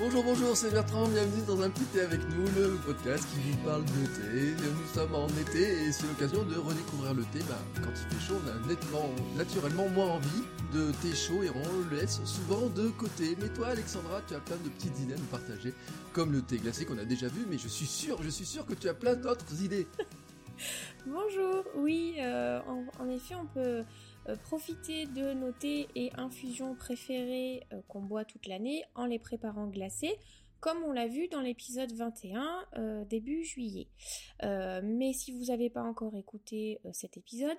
Bonjour, bonjour, c'est Bertrand, bienvenue dans un petit thé avec nous, le podcast qui vous parle de thé. Nous sommes en été et c'est l'occasion de redécouvrir le thé. Bah, quand il fait chaud, on a nettement, naturellement moins envie de thé chaud et on le laisse souvent de côté. Mais toi, Alexandra, tu as plein de petites idées à nous partager, comme le thé glacé qu'on a déjà vu, mais je suis sûr, je suis sûr que tu as plein d'autres idées. Bonjour, oui, euh, en, en, effet, on peut euh, profiter de nos thés et infusions préférées euh, qu'on boit toute l'année en les préparant glacés, comme on l'a vu dans l'épisode 21 euh, début juillet. Mais si vous n'avez pas encore écouté cet épisode,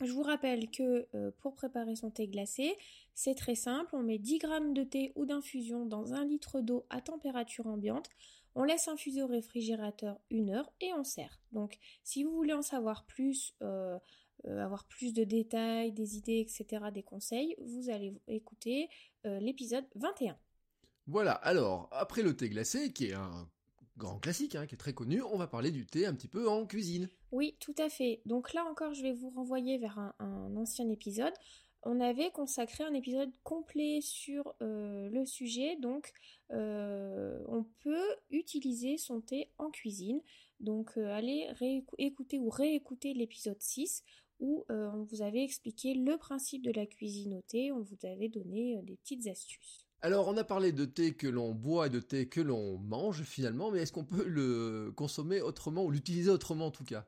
je vous rappelle que pour préparer son thé glacé, c'est très simple, on met 10 g de thé ou d'infusion dans un litre d'eau à température ambiante, on laisse infuser au réfrigérateur une heure et on sert. Donc si vous voulez en savoir plus, euh, avoir plus de détails, des idées, etc., des conseils, vous allez écouter euh, l'épisode 21. Voilà, alors, après le thé glacé, qui est un grand classique, hein, qui est très connu, on va parler du thé un petit peu en cuisine. Oui, tout à fait. Donc là encore, je vais vous renvoyer vers un, un ancien épisode. On avait consacré un épisode complet sur euh, le sujet, donc euh, on peut utiliser son thé en cuisine. Donc euh, allez écouter ou réécouter l'épisode 6 où euh, on vous avait expliqué le principe de la cuisine au thé, on vous avait donné euh, des petites astuces. Alors on a parlé de thé que l'on boit et de thé que l'on mange finalement, mais est-ce qu'on peut le consommer autrement ou l'utiliser autrement en tout cas?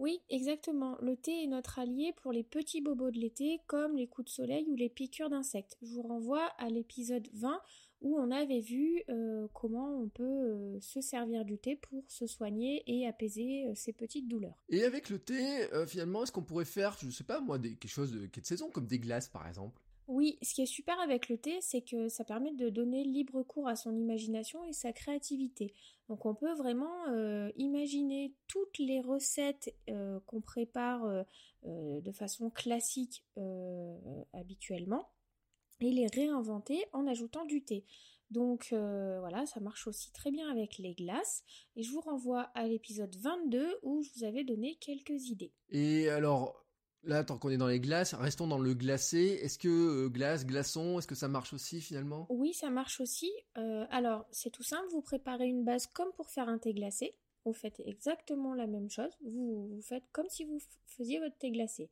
Oui, exactement. Le thé est notre allié pour les petits bobos de l'été, comme les coups de soleil ou les piqûres d'insectes. Je vous renvoie à l'épisode 20 où on avait vu euh, comment on peut euh, se servir du thé pour se soigner et apaiser euh, ces petites douleurs. Et avec le thé, euh, finalement, est-ce qu'on pourrait faire, je sais pas moi, des, quelque chose de, qui est de saison, comme des glaces par exemple? Oui, ce qui est super avec le thé, c'est que ça permet de donner libre cours à son imagination et sa créativité. Donc on peut vraiment euh, imaginer toutes les recettes euh, qu'on prépare euh, euh de façon classique euh, habituellement et les réinventer en ajoutant du thé. Donc euh, voilà, ça marche aussi très bien avec les glaces. Et je vous renvoie à l'épisode 22 où je vous avais donné quelques idées. Et alors, Là, tant qu'on est dans les glaces, restons dans le glacé. Est-ce que euh, glace, glaçon, est-ce que ça marche aussi finalement? Oui, ça marche aussi. Euh, alors, c'est tout simple, vous préparez une base comme pour faire un thé glacé. Vous faites exactement la même chose. Vous, vous faites comme si vous faisiez votre thé glacé.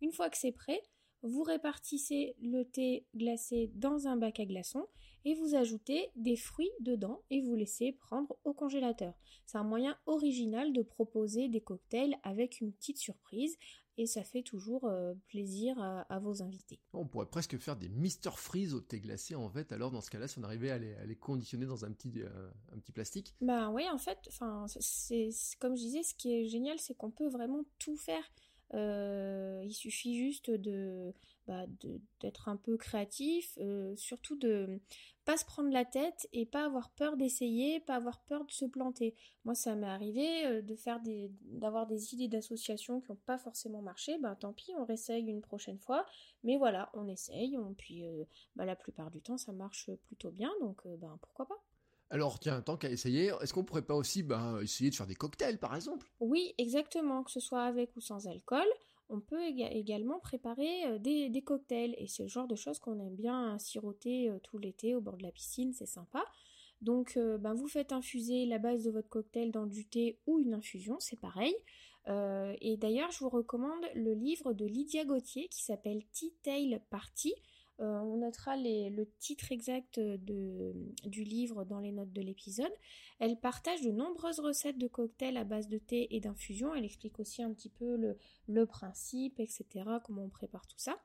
Une fois que c'est prêt, vous répartissez le thé glacé dans un bac à glaçons et vous ajoutez des fruits dedans et vous laissez prendre au congélateur. C'est un moyen original de proposer des cocktails avec une petite surprise et ça fait toujours euh, plaisir à, à, vos invités. On pourrait presque faire des Mister Freeze au thé glacé en fait. Alors dans ce cas-là, si on arrivait à les, à les conditionner dans un petit euh, un petit plastique. Bah oui, en fait, enfin c'est comme je disais, ce qui est génial, c'est qu'on peut vraiment tout faire. Euh, il suffit juste de bah, d'être un peu créatif, euh, surtout de pas se prendre la tête et pas avoir peur d'essayer, pas avoir peur de se planter. Moi, ça m'est arrivé euh, de d'avoir des idées d'associations qui n'ont pas forcément marché. Ben tant pis, on réessaye une prochaine fois. Mais voilà, on essaye. On, puis bah, la plupart du temps, ça marche plutôt bien. Donc ben pourquoi pas. Alors tiens, tant qu'à essayer, est-ce qu'on pourrait pas aussi ben, essayer de faire des cocktails par exemple? Oui, exactement, que ce soit avec ou sans alcool. On peut également préparer des, des, cocktails et c'est le genre de choses qu'on aime bien siroter tout l'été au bord de la piscine, c'est sympa. Donc euh, ben, vous faites infuser la base de votre cocktail dans du thé ou une infusion, c'est pareil. Euh, et d'ailleurs, je vous recommande le livre de Lydia Gauthier qui s'appelle Tea Tail Party. Euh, on notera le titre exact de, du livre dans les notes de l'épisode. Elle partage de nombreuses recettes de cocktails à base de thé et d'infusion. Elle explique aussi un petit peu le, principe, etc., comment on prépare tout ça.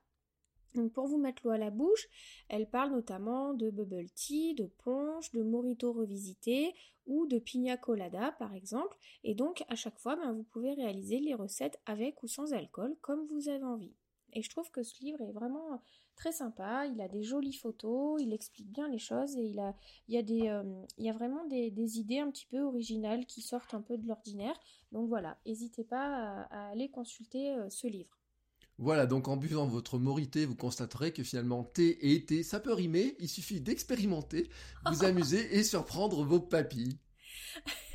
Pour vous mettre l'eau à la bouche, elle parle notamment de bubble tea, de punch, de morito revisité ou de pina colada par exemple. Et donc à chaque fois, ben, vous pouvez réaliser les recettes avec ou sans alcool comme vous avez envie. Et je trouve que ce livre est vraiment très sympa. Il a des jolies photos, il explique bien les choses et il a, il y a des, euh, il y a vraiment des, des, idées un petit peu originales qui sortent un peu de l'ordinaire. Donc voilà, n'hésitez pas à, à, aller consulter euh, ce livre. Voilà, donc en buvant votre morité, vous constaterez que finalement thé et été, ça peut rimer. Il suffit d'expérimenter, vous amuser et surprendre vos papilles.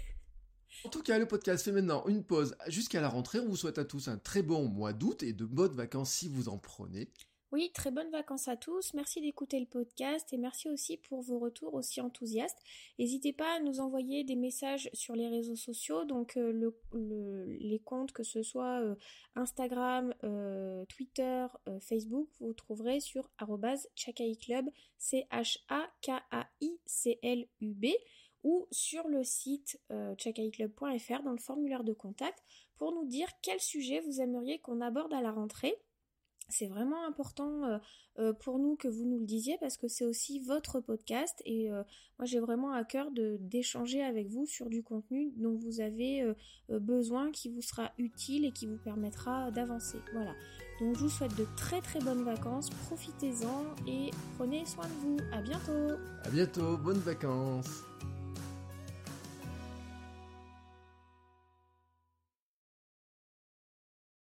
En tout cas, le podcast fait maintenant une pause jusqu'à la rentrée. On vous souhaite à tous un très bon mois d'août et de bonnes vacances si vous en prenez. Oui, très bonnes vacances à tous. Merci d'écouter le podcast et merci aussi pour vos retours aussi enthousiastes. N'hésitez pas à nous envoyer des messages sur les réseaux sociaux, donc euh, les comptes que ce soit euh, Instagram, euh, Twitter, Facebook, vous trouverez sur @chakaiclub, c ou sur le site chakaiclub.fr dans le formulaire de contact pour nous dire quel sujet vous aimeriez qu'on aborde à la rentrée c'est vraiment important euh, euh, pour nous que vous nous le disiez parce que c'est aussi votre podcast et euh, moi j'ai vraiment à cœur d'échanger avec vous sur du contenu dont vous avez besoin qui vous sera utile et qui vous permettra d'avancer. Voilà. Donc je vous souhaite de très très bonnes vacances, profitez-en et prenez soin de vous. À bientôt. À bientôt, bonnes vacances.